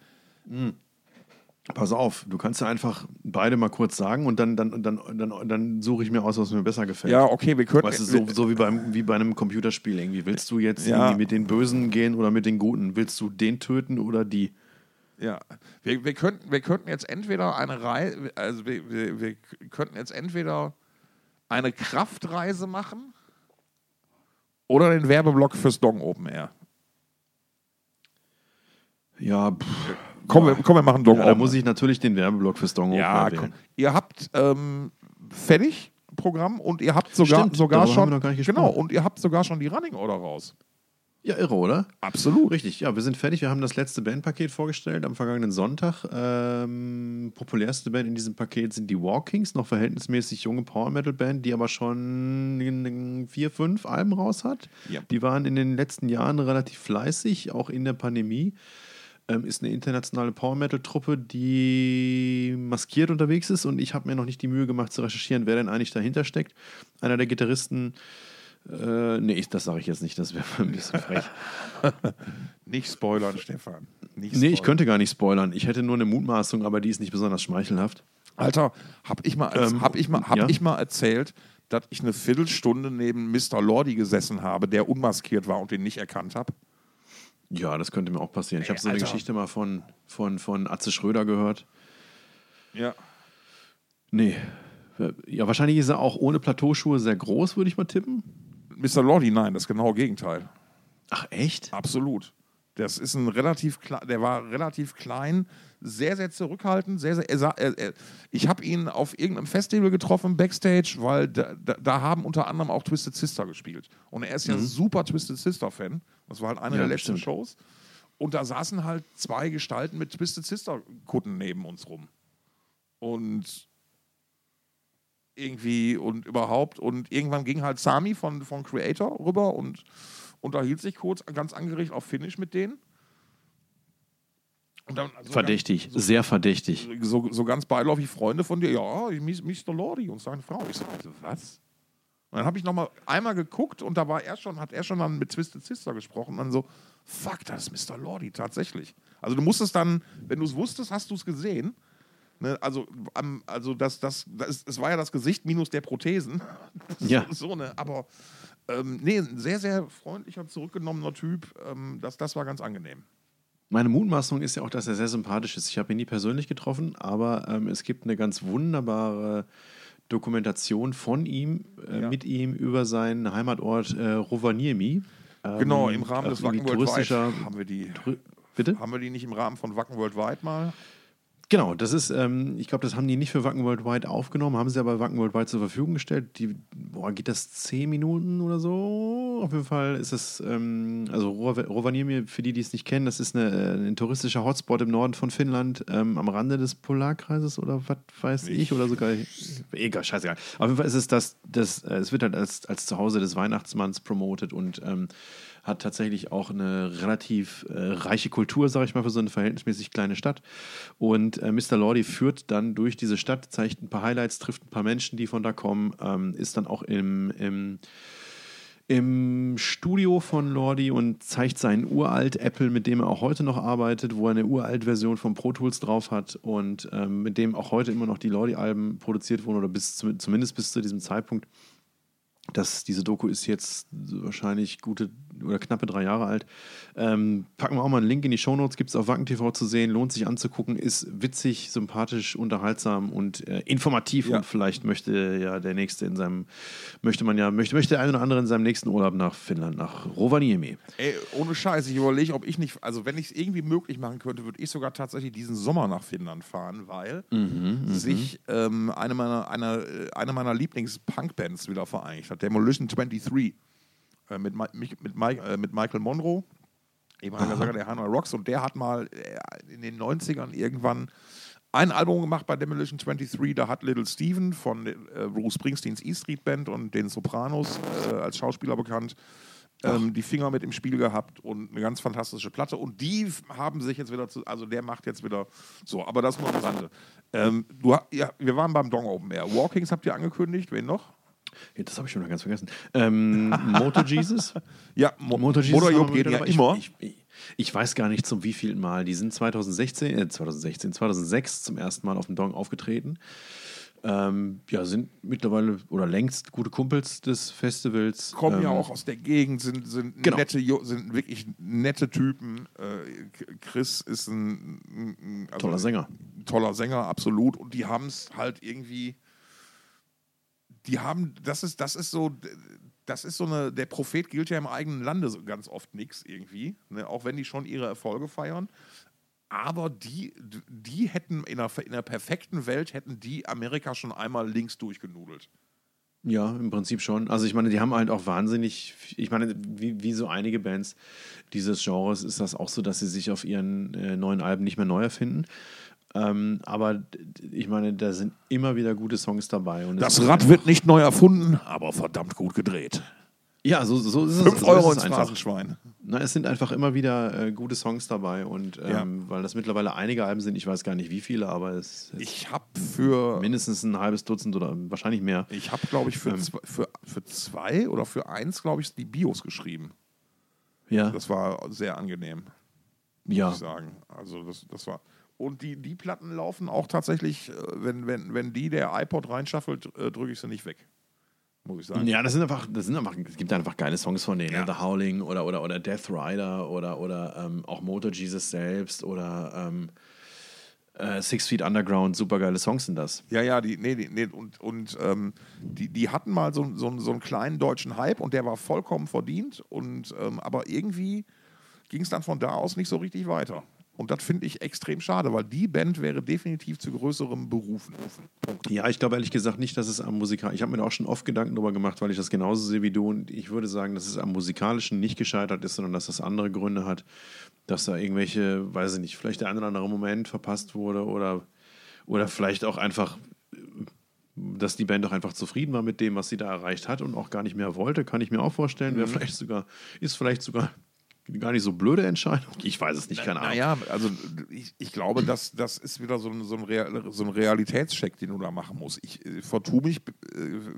Pass auf, du kannst ja einfach beide mal kurz sagen und dann, dann, dann, dann, dann suche ich mir aus, was mir besser gefällt. Ja, okay, wir könnten. Weißt du, so, so wie, beim, wie bei einem Computerspiel irgendwie. Willst du jetzt Ja. mit den Bösen gehen oder mit den Guten? Willst du den töten oder die? Ja, wir, wir, könnten, wir könnten jetzt entweder eine Reise, also wir, wir, wir könnten jetzt entweder eine Kraftreise machen oder den Werbeblock fürs Dong Open Air. Ja, pff, Komm, wir, komm, wir machen Dong ja, da muss ich natürlich den Werbeblock fürs Dong ja, komm. Ihr habt ähm, fertig Programm und ihr habt sogar, Stimmt, sogar schon wir noch gar nicht genau und ihr habt sogar schon die Running Order raus. Ja, irre, oder? Absolut. Richtig, ja, wir sind fertig. Wir haben das letzte Bandpaket vorgestellt am vergangenen Sonntag. Ähm, populärste Band in diesem Paket sind die Walkings, noch verhältnismäßig junge Power-Metal-Band, die aber schon vier, fünf Alben raus hat. Ja. Die waren in den letzten Jahren relativ fleißig, auch in der Pandemie. Ähm, ist eine internationale Power-Metal-Truppe, die maskiert unterwegs ist und ich habe mir noch nicht die Mühe gemacht zu recherchieren, wer denn eigentlich dahinter steckt. Einer der Gitarristen, äh, nee, ich- das sage ich jetzt nicht, das wäre ein bisschen frech. Nicht spoilern, Stefan. Nicht Nee, ich spoilern. könnte gar nicht spoilern. Ich hätte nur eine Mutmaßung, aber die ist nicht besonders schmeichelhaft. Alter, hab ich mal, Ähm, hab ich mal, hab ja? ich mal erzählt, dass ich eine Viertelstunde neben Mr. Lordi gesessen habe, der unmaskiert war und den nicht erkannt habe? Ja, das könnte mir auch passieren. Ich habe so eine Alter. Geschichte mal von, von, von Atze Schröder gehört. Ja. Nee. Ja, wahrscheinlich ist er auch ohne Plateauschuhe sehr groß, würde ich mal tippen. Mr. Lordi, nein, das genaue Gegenteil. Ach, echt? Absolut. Das ist ein relativ der war relativ klein, sehr, sehr zurückhaltend, sehr, sehr. Er, er, er, ich habe ihn auf irgendeinem Festival getroffen, Backstage, weil da, da, da haben unter anderem auch Twisted Sister gespielt. Und er ist ja super Twisted Sister-Fan. Das war halt eine Ja, der letzten bestimmt. Shows. Und da saßen halt zwei Gestalten mit Twisted Sister-Kutten neben uns rum. Und irgendwie und überhaupt. Und irgendwann ging halt Sami von, von Creator rüber und unterhielt sich kurz ganz angeregt auf Finnisch mit denen. Dann so Verdächtig, sehr verdächtig. Ganz, so, so ganz beiläufig Freunde von dir, ja, Mr. Lordi und seine Frau. Ich so, was? Und dann habe ich noch mal einmal geguckt und da war er schon, hat er schon dann mit Twisted Sister gesprochen. Und dann so, fuck, das ist Mr. Lordi, tatsächlich. Also du musstest dann, wenn du es wusstest, hast du es gesehen. Ne, also, am- also das, das, das, es war ja das Gesicht minus der Prothesen. Ja. So, so ne, aber ähm, nee, ein sehr, sehr freundlicher, zurückgenommener Typ. Ähm, das, das war ganz angenehm. Meine Mutmaßung ist ja auch, dass er sehr sympathisch ist. Ich habe ihn nie persönlich getroffen, aber ähm, es gibt eine ganz wunderbare Dokumentation von ihm, äh, Ja. mit ihm über seinen Heimatort äh, Rovaniemi. Ähm, Genau, im Rahmen des irgendwie Wacken Worldwide haben wir die. Bitte? Haben wir die nicht im Rahmen von Wacken Worldwide mal? Genau, das ist, ähm, ich glaube, das haben die nicht für Wacken Worldwide aufgenommen, haben sie aber Wacken Worldwide zur Verfügung gestellt. Die, boah, geht das zehn Minuten oder so? Auf jeden Fall ist es, ähm, also Rov- Rovaniemi, für die, die es nicht kennen, das ist eine, äh, ein touristischer Hotspot im Norden von Finnland, ähm, am Rande des Polarkreises oder was weiß ich, oder sogar, egal, scheißegal. Auf jeden Fall ist es das, das äh, es wird halt als, als Zuhause des Weihnachtsmanns promotet und ähm, hat tatsächlich auch eine relativ äh, reiche Kultur, sage ich mal, für so eine verhältnismäßig kleine Stadt. Und äh, Mr. Lordi führt dann durch diese Stadt, zeigt ein paar Highlights, trifft ein paar Menschen, die von da kommen, ähm, ist dann auch im, im, im Studio von Lordi und zeigt seinen uralt Apple, mit dem er auch heute noch arbeitet, wo er eine uralt Version von Pro Tools drauf hat und ähm, mit dem auch heute immer noch die Lordi-Alben produziert wurden oder bis zum, zumindest bis zu diesem Zeitpunkt. Das, diese Doku ist jetzt wahrscheinlich gute oder knappe drei Jahre alt. Ähm, packen wir auch mal einen Link in die Shownotes, gibt es auf Wacken TV zu sehen, lohnt sich anzugucken, ist witzig, sympathisch, unterhaltsam und äh, informativ Ja. und vielleicht möchte ja der nächste in seinem, möchte man ja, möchte, möchte der eine oder andere in seinem nächsten Urlaub nach Finnland, nach Rovaniemi. Ey, ohne Scheiß, ich überlege, ob ich nicht, also wenn ich es irgendwie möglich machen könnte, würde ich sogar tatsächlich diesen Sommer nach Finnland fahren, weil sich ähm, eine meiner, eine, äh, eine meiner Lieblings-Punk-Bands wieder vereinigt hat, Demolition 23, äh, mit, Mi- mich- mit, Mike, äh, mit Michael Monroe, ehemaliger Sänger der Hanoi Rocks, und der hat mal äh, in den 90ern irgendwann ein Album gemacht bei Demolition 23, da hat Little Steven von äh, Bruce Springsteens E Street Band und den Sopranos äh, als Schauspieler bekannt, ähm, die Finger mit im Spiel gehabt und eine ganz fantastische Platte. Und die haben sich jetzt wieder zu, also der macht jetzt wieder so, aber das nur am Rande. Ähm, du, ja, wir waren beim Dong Open Air. Walkings habt ihr angekündigt, wen noch? Das habe ich schon mal ganz vergessen. Ähm, Moto Jesus? Ja, Mo Motor Jesus wir geht ja immer. Ich, ich, ich weiß gar nicht zum wievielten Mal. Die sind 2016, äh, 2016, 2006 zum ersten Mal auf dem Dong aufgetreten. Ähm, ja, sind mittlerweile oder längst gute Kumpels des Festivals. kommen ähm, ja auch aus der Gegend, sind, sind, Genau. nette, sind wirklich nette Typen. Äh, Chris ist ein, ein- ein also Toller Sänger. Toller Sänger, absolut. Und die haben es halt irgendwie. Die haben, das ist, das ist so, das ist so eine, der Prophet gilt ja im eigenen Lande so ganz oft nichts irgendwie, ne? auch wenn die schon ihre Erfolge feiern. Aber die, die hätten in einer, in einer perfekten Welt hätten die Amerika schon einmal links durchgenudelt. Ja, im Prinzip schon. Also ich meine, die haben halt auch wahnsinnig, ich meine, wie, wie so einige Bands dieses Genres ist das auch so, dass sie sich auf ihren äh, neuen Alben nicht mehr neu erfinden. Ähm, aber ich meine, da sind immer wieder gute Songs dabei. Das Rad wird nicht neu erfunden, aber verdammt gut gedreht. Ja, so, so ist es. 5 so Euro ins. Phrasenschwein. Na, es sind einfach immer wieder äh, gute Songs dabei und ähm, weil das mittlerweile einige Alben sind, ich weiß gar nicht wie viele, aber es Ich habe für, mindestens ein halbes Dutzend oder wahrscheinlich mehr. ich habe glaube ich für, Ähm. zwei, für, für zwei oder für eins glaube ich die Bios geschrieben. Ja, Das war sehr angenehm, ja. muss ich sagen. Also das, das war und die, die Platten laufen auch tatsächlich, äh, wenn, wenn, wenn die der iPod reinschaffelt, äh, drücke ich sie nicht weg. Muss ich sagen. Ja, das sind einfach, das sind einfach, es gibt einfach geile Songs von denen. Ja. Ne? The Howling oder, oder, oder Death Rider oder, oder ähm, auch Motor Jesus selbst oder ähm, äh, Six Feet Underground, super geile Songs sind das. Ja, ja, die, nee, die, nee, und, und ähm, die, die hatten mal so, so, so einen kleinen deutschen Hype und der war vollkommen verdient. Und, ähm, aber irgendwie ging es dann von da aus nicht so richtig weiter. Und das finde ich extrem schade, weil die Band wäre definitiv zu größerem berufen. Ja, ich glaube ehrlich gesagt nicht, dass es am Musikal. Ich habe mir da auch schon oft Gedanken darüber gemacht, weil ich das genauso sehe wie du. Und ich würde sagen, dass es am Musikalischen nicht gescheitert ist, sondern dass das andere Gründe hat, dass da irgendwelche, weiß ich nicht, vielleicht der ein oder andere Moment verpasst wurde oder, oder vielleicht auch einfach, dass die Band auch einfach zufrieden war mit dem, was sie da erreicht hat und auch gar nicht mehr wollte, kann ich mir auch vorstellen. Wäre vielleicht sogar, ist vielleicht sogar gar nicht so blöde Entscheidung. Ich weiß es nicht, keine Ahnung. Naja, also ich, ich glaube, das, das ist wieder so ein, so, ein Real, so ein Realitätscheck, den du da machen musst. Ich äh, vertue mich, äh,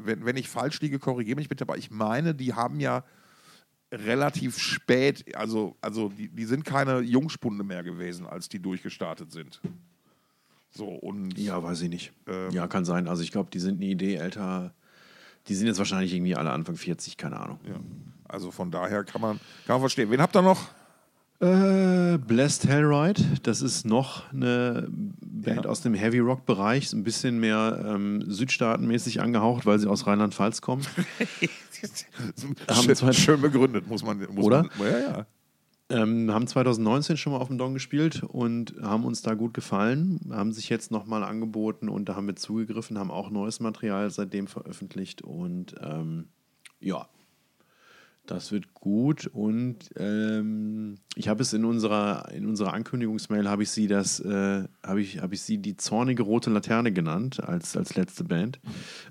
wenn, wenn ich falsch liege, korrigiere mich bitte, aber ich meine, die haben ja relativ spät, also, also die, die sind keine Jungspunde mehr gewesen, als die durchgestartet sind. So, und Ja, weiß ich nicht. Ähm. ja, kann sein. Also ich glaube, die sind eine Idee älter. Die sind jetzt wahrscheinlich irgendwie alle Anfang 40, keine Ahnung. ja, also von daher kann man, kann man verstehen. Wen habt ihr noch? Äh, Blessed Hellride, das ist noch eine Band Ja. aus dem Heavy Rock Bereich, ein bisschen mehr ähm, südstaatenmäßig angehaucht, weil sie aus Rheinland-Pfalz kommen. Haben schön, schön begründet, muss man. Muss Oder? Man, ja, ja. Ähm, haben 2019 schon mal auf dem Dong gespielt und haben uns da gut gefallen, haben sich jetzt nochmal angeboten und da haben wir zugegriffen, haben auch neues Material seitdem veröffentlicht und ähm, ja, das wird gut und ähm, ich habe es in unserer, in unserer Ankündigungsmail habe ich sie das, äh, habe ich, habe ich sie die zornige rote Laterne genannt als, als letzte Band,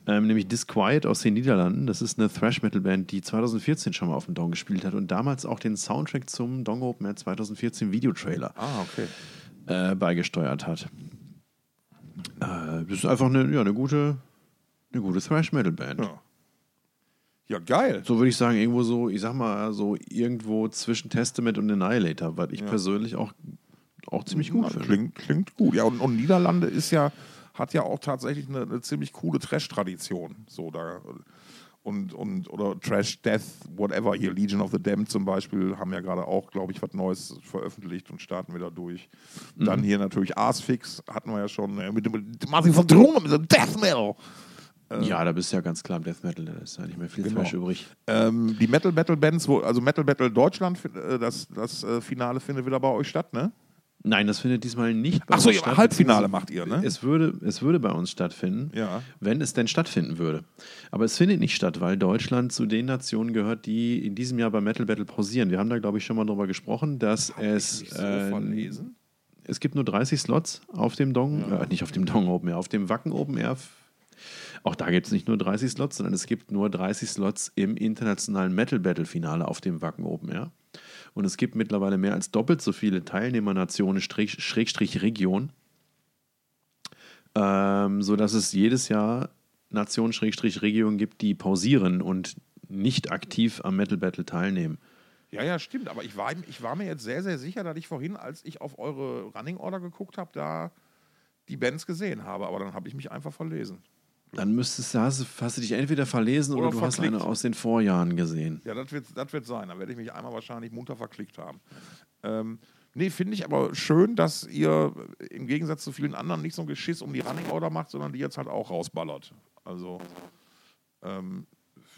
ähm, nämlich Disquiet aus den Niederlanden. Das ist eine Thrash-Metal-Band, die 2014 schon mal auf dem Dong gespielt hat und damals auch den Soundtrack zum Dong Open Air 2014 Videotrailer Ah, okay. äh, beigesteuert hat. Äh, das ist einfach eine, ja, eine gute, eine gute Thrash-Metal-Band. Ja. Ja, geil. So würde ich sagen, irgendwo so, ich sag mal, so irgendwo zwischen Testament und Annihilator, was ich persönlich auch, auch ziemlich gut Ja, finde. klingt, klingt gut. Ja, und, und Niederlande ist ja, hat ja auch tatsächlich eine, eine ziemlich coole Trash-Tradition. So da. Und, und, oder Trash Death, whatever. Hier Legion of the Damned zum Beispiel haben ja gerade auch, glaube ich, was Neues veröffentlicht und starten wieder durch. Dann Mhm. hier natürlich Arsfix, hatten wir ja schon mit dem mit Martin von Drungen, mit dem Death Metal. Ja, da bist du ja ganz klar im Death Metal, da ist ja nicht mehr viel Genau. Thrash übrig. Ähm, die Metal Battle Bands, wo, also Metal Battle Deutschland, äh, das, das äh, Finale findet wieder bei euch statt, ne? Nein, das findet diesmal nicht bei Ach so, uns statt. Halbfinale macht ihr, ne? Es würde, es würde bei uns stattfinden, Ja. wenn es denn stattfinden würde. Aber es findet nicht statt, weil Deutschland zu den Nationen gehört, die in diesem Jahr bei Metal Battle pausieren. Wir haben da, glaube ich, schon mal drüber gesprochen, dass es. Nicht so äh, verlesen. es gibt nur 30 Slots auf dem Dong, äh, nicht auf dem Dong Open Air, auf dem Wacken Open Air. Auch da gibt es nicht nur 30 Slots, sondern es gibt nur 30 Slots im internationalen Metal Battle Finale auf dem Wacken Open Air. Und es gibt mittlerweile mehr als doppelt so viele Teilnehmernationen, Strich- Schrägstrich Region, ähm, sodass es jedes Jahr Nationen, Schrägstrich Region gibt, die pausieren und nicht aktiv am Metal Battle teilnehmen. Ja, ja, stimmt. Aber ich war, ich war mir jetzt sehr, sehr sicher, dass ich vorhin, als ich auf eure Running Order geguckt habe, da die Bands gesehen habe. Aber dann habe ich mich einfach verlesen. Dann müsstest du, hast, hast du dich entweder verlesen oder, Oder du hast verklickt. eine aus den Vorjahren gesehen. Ja, das wird, das wird sein. Dann werde ich mich einmal wahrscheinlich munter verklickt haben. Ähm, nee, finde ich aber schön, dass ihr im Gegensatz zu vielen anderen nicht so ein Geschiss um die Running Order macht, sondern die jetzt halt auch rausballert. Also, ähm,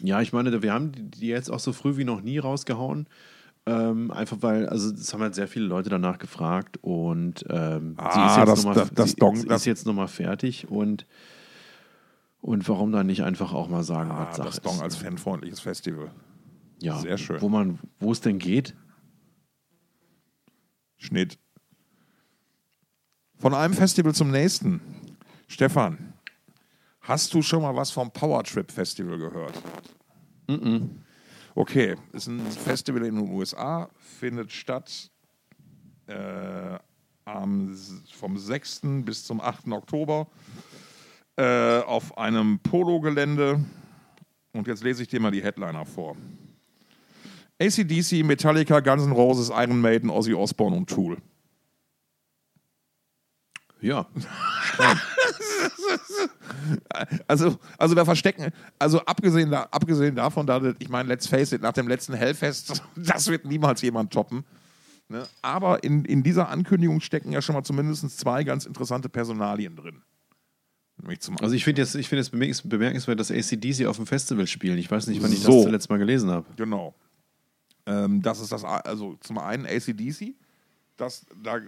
Ja, ich meine, wir haben die- jetzt auch so früh wie noch nie rausgehauen. Ähm, einfach weil, also das haben halt sehr viele Leute danach gefragt und ähm, Ah, sie ist jetzt nochmal fertig und, und warum dann nicht einfach auch mal sagen, ah, was Sache das Dong ist. als fanfreundliches Festival. ja, sehr schön. Wo man, wo es denn geht. Schnitt. Von einem Festival zum nächsten. Stefan, hast du schon mal was vom Power Trip Festival gehört? Okay, ist ein Festival in den USA, findet statt äh, am, vom 6. bis zum 8. Oktober äh, auf einem Polo-Gelände. Und jetzt lese ich dir mal die Headliner vor. ACDC, Metallica, Guns N' Roses, Iron Maiden, Ozzy Osbourne und Tool. Ja, Also, also da verstecken, also abgesehen, da, abgesehen davon, da, ich meine, let's face it, nach dem letzten Hellfest, das wird niemals jemand toppen. Ne? Aber in, in dieser Ankündigung stecken ja schon mal zumindest zwei ganz interessante Personalien drin. Also ich finde jetzt, ich finde es bemerkens- bemerkenswert, dass ACDC auf dem Festival spielen. Ich weiß nicht, wann ich So. das zuletzt mal gelesen habe. Genau. Ähm, das ist das, also zum einen ACDC, das, da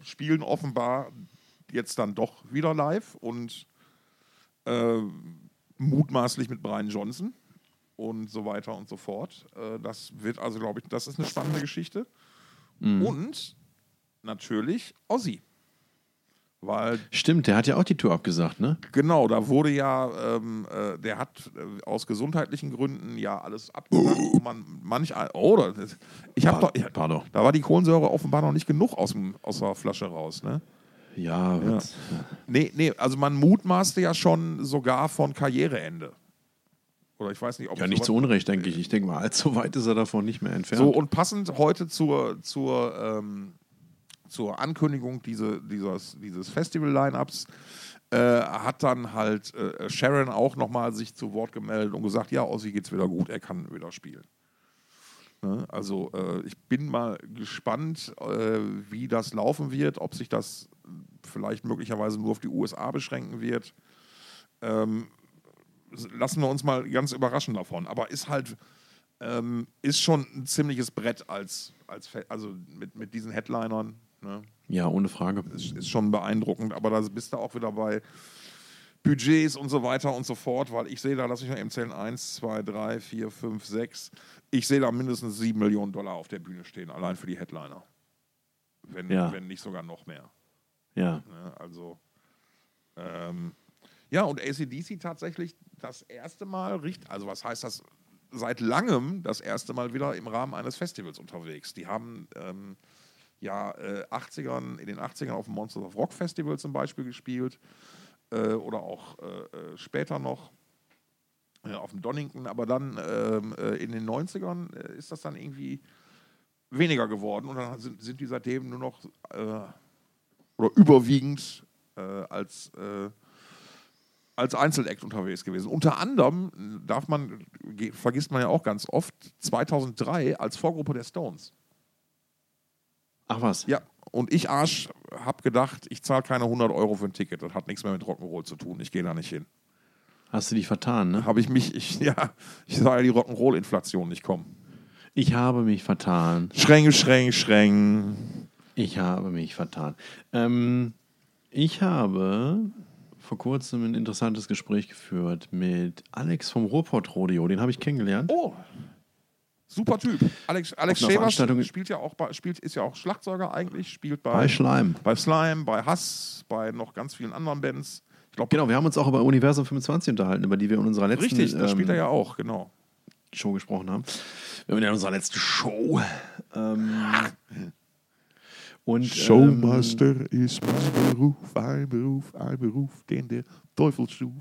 spielen offenbar jetzt dann doch wieder live und äh, mutmaßlich mit Brian Johnson und so weiter und so fort. Äh, das wird also, glaube ich, das ist eine spannende Geschichte. Und natürlich Ozzy. Weil Stimmt, der hat ja auch die Tour abgesagt, ne? Genau, da wurde ja, ähm, äh, der hat äh, aus gesundheitlichen Gründen ja alles abgesagt. wo man manch, oh, das, ich habe doch, ich, Pardon. da war die Kohlensäure offenbar noch nicht genug aus, dem, aus der Flasche raus, ne? Ja, was- Nee, nee, also man mutmaßte ja schon sogar von Karriereende. Oder ich weiß nicht, ob ja nicht zu Unrecht, denke ich. Ich denke mal, allzu weit ist er davon nicht mehr entfernt. So, und passend heute zur, zur, ähm, zur Ankündigung diese, dieses, dieses Festival-Line-Ups äh, hat dann halt äh, Sharon auch nochmal sich zu Wort gemeldet und gesagt, ja, Ossi geht's wieder gut, er kann wieder spielen. Ne? Also äh, ich bin mal gespannt, äh, wie das laufen wird, ob sich das vielleicht möglicherweise nur auf die USA beschränken wird. Ähm, lassen wir uns mal ganz überraschen davon. Aber ist halt ähm, ist schon ein ziemliches Brett als, als also mit, mit diesen Headlinern. Ne? ja, ohne Frage. Ist, ist schon beeindruckend, aber da bist du auch wieder bei Budgets und so weiter und so fort, weil ich sehe da, lass mich mal eben zählen, 1, 2, 3, 4, 5, 6. Ich sehe da mindestens 7 Millionen Dollar auf der Bühne stehen, allein für die Headliner. Wenn, Ja. wenn nicht sogar noch mehr. Ja. Ne? Also, ähm, ja, und ACDC tatsächlich das erste Mal also was heißt das, seit langem das erste Mal wieder im Rahmen eines Festivals unterwegs. Die haben ähm, ja äh, 80ern, in den 80ern auf dem Monsters of Rock Festival zum Beispiel gespielt äh, oder auch äh, äh, später noch äh, auf dem Donington, aber dann ähm, äh, in den 90ern äh, ist das dann irgendwie weniger geworden und dann sind, sind die seitdem nur noch oder überwiegend als, als Einzelact unterwegs gewesen. Unter anderem darf man, vergisst man ja auch ganz oft, 2003 als Vorgruppe der Stones. Ach was. Ja, und ich Arsch habe gedacht, ich zahle keine 100 Euro für ein Ticket. Das hat nichts mehr mit Rock'n'Roll zu tun. Ich gehe da nicht hin. Hast du dich vertan, ne? Habe ich mich, ich, ja, ich sah ja die Rock'n'Roll-Inflation nicht kommen. Ich habe mich vertan. Schränge, Schränge, Schränge. Ich habe mich vertan. Ähm, ich habe vor kurzem ein interessantes Gespräch geführt mit Alex vom Ruhrpott Rodeo. Den habe ich kennengelernt. Oh, super Typ. Alex, Alex Schäfer spielt ja auch bei, spielt, ist ja auch Schlagzeuger eigentlich, spielt bei, Bei Schleim. bei Slime, bei Hass, bei noch ganz vielen anderen Bands. Ich glaube, Genau, wir haben uns auch über Universum 25 unterhalten, über die wir in unserer letzten richtig, da spielt er ähm, ja auch, genau. Show gesprochen haben. Wir haben in unserer letzten Show. Ähm, und, Showmaster ist mein Beruf, ein Beruf, ein Beruf, den der Teufel schuf.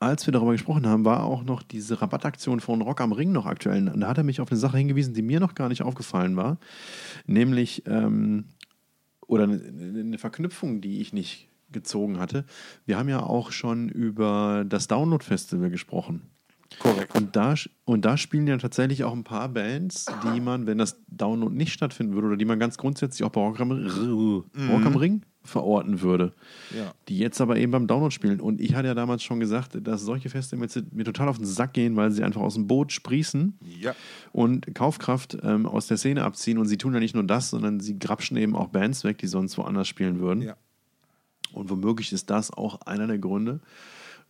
Als wir darüber gesprochen haben, war auch noch diese Rabattaktion von Rock am Ring noch aktuell. Und da hat er mich auf eine Sache hingewiesen, die mir noch gar nicht aufgefallen war. Nämlich, ähm, oder eine, eine Verknüpfung, die ich nicht gezogen hatte. Wir haben ja auch schon über das Download-Festival gesprochen. Korrekt. Und da, und da spielen ja tatsächlich auch ein paar Bands, die man, wenn das Download nicht stattfinden würde, oder die man ganz grundsätzlich auch bei Rock am, Rock am Ring verorten würde, Ja. die jetzt aber eben beim Download spielen. Und ich hatte ja damals schon gesagt, dass solche Festivals mir total auf den Sack gehen, weil sie einfach aus dem Boot sprießen Ja. und Kaufkraft ähm, aus der Szene abziehen. Und sie tun ja nicht nur das, sondern sie grapschen eben auch Bands weg, die sonst woanders spielen würden. Ja. Und womöglich ist das auch einer der Gründe,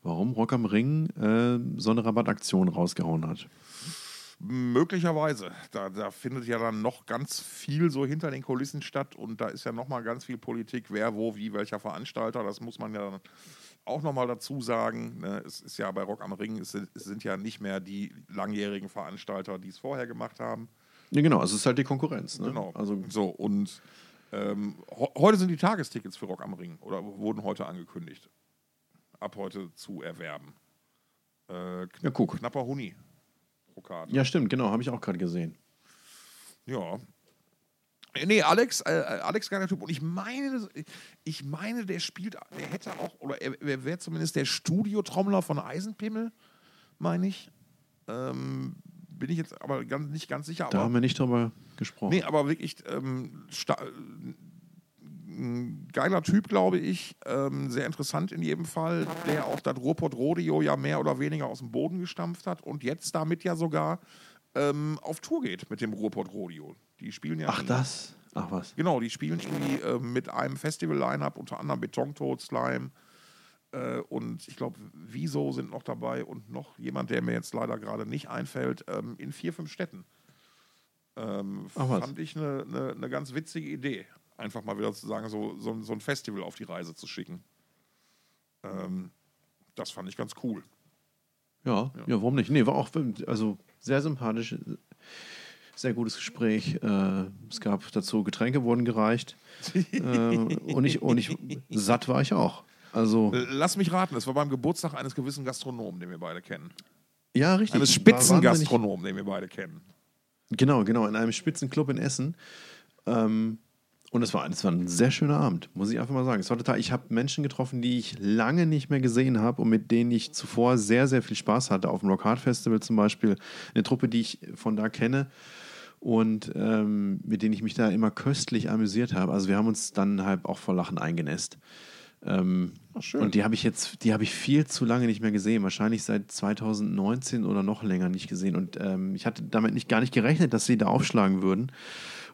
warum Rock am Ring äh, so eine Rabattaktion rausgehauen hat. Möglicherweise. Da, da findet ja dann noch ganz viel so hinter den Kulissen statt und da ist ja nochmal ganz viel Politik, wer, wo, wie, welcher Veranstalter. Das muss man ja auch nochmal dazu sagen. Ne? Es ist ja bei Rock am Ring, es sind, ja nicht mehr die langjährigen Veranstalter, die es vorher gemacht haben. Ja, genau, es ist halt die Konkurrenz. Ne? Genau. Also, so, und ähm, heute sind die Tagestickets für Rock am Ring oder wurden heute angekündigt. Ab heute zu erwerben. Äh, kn ja, guck. knapper Huni pro Karte. Ja, stimmt, genau, habe ich auch gerade gesehen. Ja. Äh, Nee, Alex, äh, äh, Alex geiler Typ. Und ich meine, ich meine, der spielt, der hätte auch, oder er, er wäre zumindest der Studiotrommler von Eisenpimmel, meine ich. Ähm, bin ich jetzt aber ganz, nicht ganz sicher. Da aber, haben wir nicht drüber gesprochen. Nee, aber wirklich ähm, ein geiler Typ, glaube ich. Ähm, sehr interessant in jedem Fall, der auch das Ruhrpott Rodeo ja mehr oder weniger aus dem Boden gestampft hat und jetzt damit ja sogar ähm, auf Tour geht mit dem Ruhrpott Rodeo. Die spielen ja. Ach, das? Ach, was? Genau, die spielen irgendwie ähm, mit einem Festival-Line-Up, unter anderem Betontoad, Slime äh, und ich glaube, Wieso sind noch dabei und noch jemand, der mir jetzt leider gerade nicht einfällt, ähm, in vier, fünf Städten. Ähm, fand ich eine ne, ne ganz witzige Idee. Einfach mal wieder zu sagen, so, so, so ein Festival auf die Reise zu schicken. Ähm, das fand ich ganz cool. Ja, ja, warum nicht? Nee, war auch also sehr sympathisch, sehr gutes Gespräch. Äh, es gab dazu Getränke wurden gereicht. äh, und, ich, und ich satt war ich auch. Also, Lass mich raten, es war beim Geburtstag eines gewissen Gastronomen, den wir beide kennen. ja, richtig. Eines Spitzengastronomen, den wir beide kennen. Genau, genau, in einem Spitzenclub in Essen. Ähm, und es war, es war ein sehr schöner Abend, muss ich einfach mal sagen. Es war total, ich habe Menschen getroffen, die ich lange nicht mehr gesehen habe und mit denen ich zuvor sehr, sehr viel Spaß hatte. Auf dem Rock Hard Festival zum Beispiel. Eine Truppe, die ich von da kenne und ähm, mit denen ich mich da immer köstlich amüsiert habe. Also wir haben uns dann halt auch vor Lachen eingenässt. Ähm, schön. und die habe ich jetzt, die habe ich viel zu lange nicht mehr gesehen. Wahrscheinlich seit 2019 oder noch länger nicht gesehen. Und ähm, ich hatte damit nicht gar nicht gerechnet, dass sie da aufschlagen würden.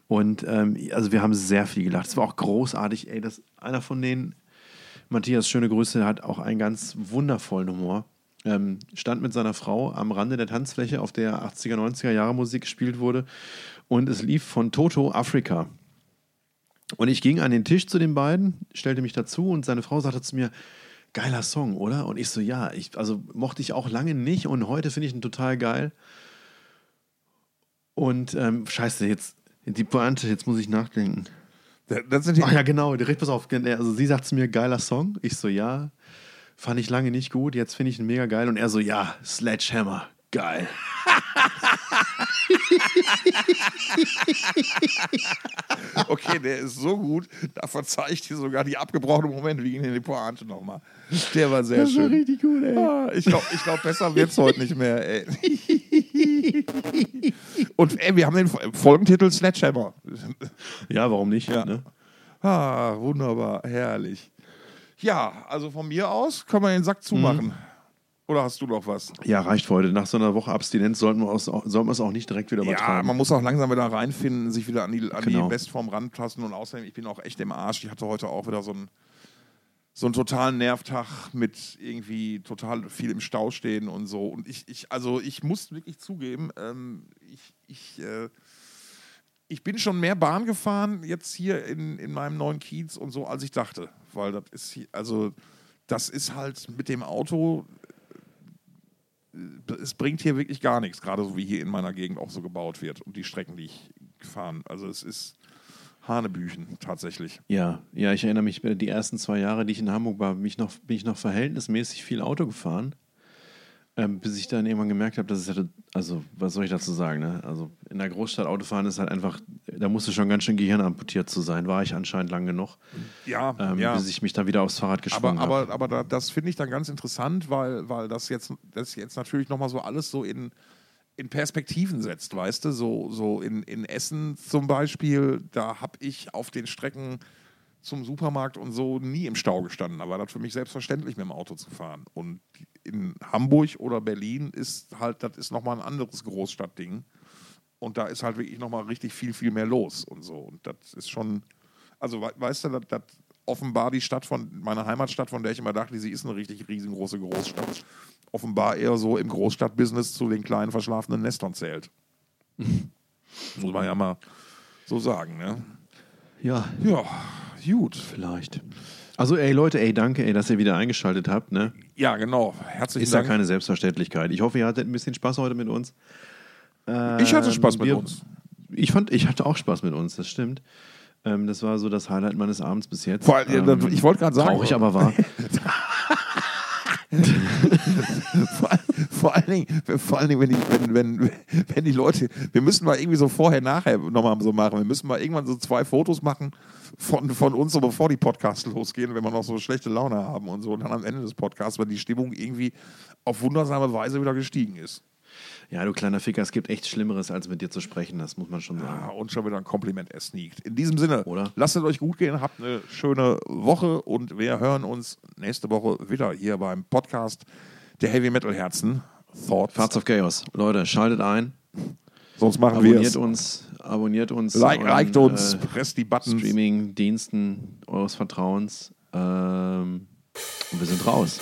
Und ähm, also wir haben sehr viel gelacht. Es war auch großartig. Ey, das einer von denen, Matthias, schöne Grüße, hat auch einen ganz wundervollen Humor. Ähm, stand mit seiner Frau am Rande der Tanzfläche, auf der 80er, 90er Jahre Musik gespielt wurde. Und es lief von Toto Afrika. Und ich ging an den Tisch zu den beiden, stellte mich dazu und seine Frau sagte zu mir, geiler Song, oder? Und ich so, ja, ich, also mochte ich auch lange nicht und heute finde ich ihn total geil. Und ähm, scheiße, jetzt die Pointe, jetzt muss ich nachdenken. Das sind die, Ach ja, genau, direkt pass auf. Also sie sagt zu mir, geiler Song. Ich so, ja. Fand ich lange nicht gut, jetzt finde ich ihn mega geil. Und er so, ja, Sledgehammer, geil. Okay, der ist so gut, da verzeih ich dir sogar die abgebrochenen Momente. Wir gehen in die Pointe nochmal. Der war sehr schön. richtig gut, ey. Ah, ich glaube, ich glaub, besser wird es heute nicht mehr. Ey. Und ey, wir haben den Folgentitel Sledgehammer. Ja, warum nicht? Ja. Ne? Ah, wunderbar, herrlich. Ja, also von mir aus können wir den Sack zumachen. Oder hast du noch was? Ja, reicht für heute. Nach so einer Woche Abstinenz sollten wir, aus, sollten wir es auch nicht direkt wieder Ja, übertragen. man muss auch langsam wieder reinfinden, sich wieder an die, an Genau. die Bestform rantasten. Und außerdem, ich bin auch echt im Arsch. Ich hatte heute auch wieder so einen, so einen totalen Nervtag mit irgendwie total viel im Stau stehen und so. Und ich, ich also ich muss wirklich zugeben, ähm, ich, ich, äh, ich bin schon mehr Bahn gefahren jetzt hier in, in meinem neuen Kiez und so, als ich dachte. Weil das ist hier, also das ist halt mit dem Auto, es bringt hier wirklich gar nichts, gerade so wie hier in meiner Gegend auch so gebaut wird und die Strecken, die ich gefahren. Also es ist Hanebüchen tatsächlich. Ja, ja, ich erinnere mich, die ersten zwei Jahre, die ich in Hamburg war, bin ich noch, bin ich noch verhältnismäßig viel Auto gefahren, ähm, bis ich dann irgendwann gemerkt habe, dass es hätte, also was soll ich dazu sagen, ne? Also in der Großstadt Autofahren ist halt einfach, da musste schon ganz schön Gehirn amputiert zu sein, war ich anscheinend lang genug, Ja, ähm, ja. bis ich mich dann wieder aufs Fahrrad Aber, geschwungen habe. aber, aber da, das finde ich dann ganz interessant, weil, weil das jetzt, das jetzt natürlich nochmal so alles so in, in Perspektiven setzt, weißt du? So, so in, in Essen zum Beispiel, da habe ich auf den Strecken zum Supermarkt und so nie im Stau gestanden. Da war das für mich selbstverständlich, mit dem Auto zu fahren. Und in Hamburg oder Berlin ist halt, das ist nochmal ein anderes Großstadtding. Und da ist halt wirklich nochmal richtig viel, viel mehr los und so. Und das ist schon, also we- weißt du, das offenbar die Stadt von, meine Heimatstadt, von der ich immer dachte, sie ist eine richtig riesengroße Großstadt, offenbar eher so im Großstadtbusiness zu den kleinen verschlafenen Nestern zählt. Muss man ja mal so sagen, ne? ja, Ja, gut. vielleicht. Also ey Leute, ey danke, ey, dass ihr wieder eingeschaltet habt, ne? Ja, genau. Herzlichen Ist ja Dank. keine Selbstverständlichkeit. Ich hoffe, ihr hattet ein bisschen Spaß heute mit uns. ich hatte Ähm, Spaß mit wir- uns. Ich fand, ich hatte auch Spaß mit uns, das stimmt. Ähm, das war so das Highlight meines Abends bis jetzt. Vor allem, ähm, ich wollte gerade sagen, Traurig aber wahr. vor, allen Dingen, vor allen Dingen wenn, die, wenn, wenn, wenn die Leute, wir müssen mal irgendwie so vorher, nachher nochmal so machen. Wir müssen mal irgendwann so zwei Fotos machen von, von uns, so bevor die Podcasts losgehen, wenn wir noch so schlechte Laune haben und so. Und dann am Ende des Podcasts, wenn die Stimmung irgendwie auf wundersame Weise wieder gestiegen ist. Ja, du kleiner Ficker, es gibt echt Schlimmeres, als mit dir zu sprechen, das muss man schon sagen. Ja, und schon wieder ein Kompliment ersneakt. In diesem Sinne, Oder? lasst es euch gut gehen, habt eine schöne Woche und wir hören uns nächste Woche wieder hier beim Podcast der Heavy Metal Herzen. Thoughts. Parts of Chaos. Leute, schaltet ein, Sonst machen wir abonniert es. uns, abonniert uns. Like, euren, liked uns, äh, presst die Buttons. Streaming-Diensten eures Vertrauens. Ähm, und wir sind raus.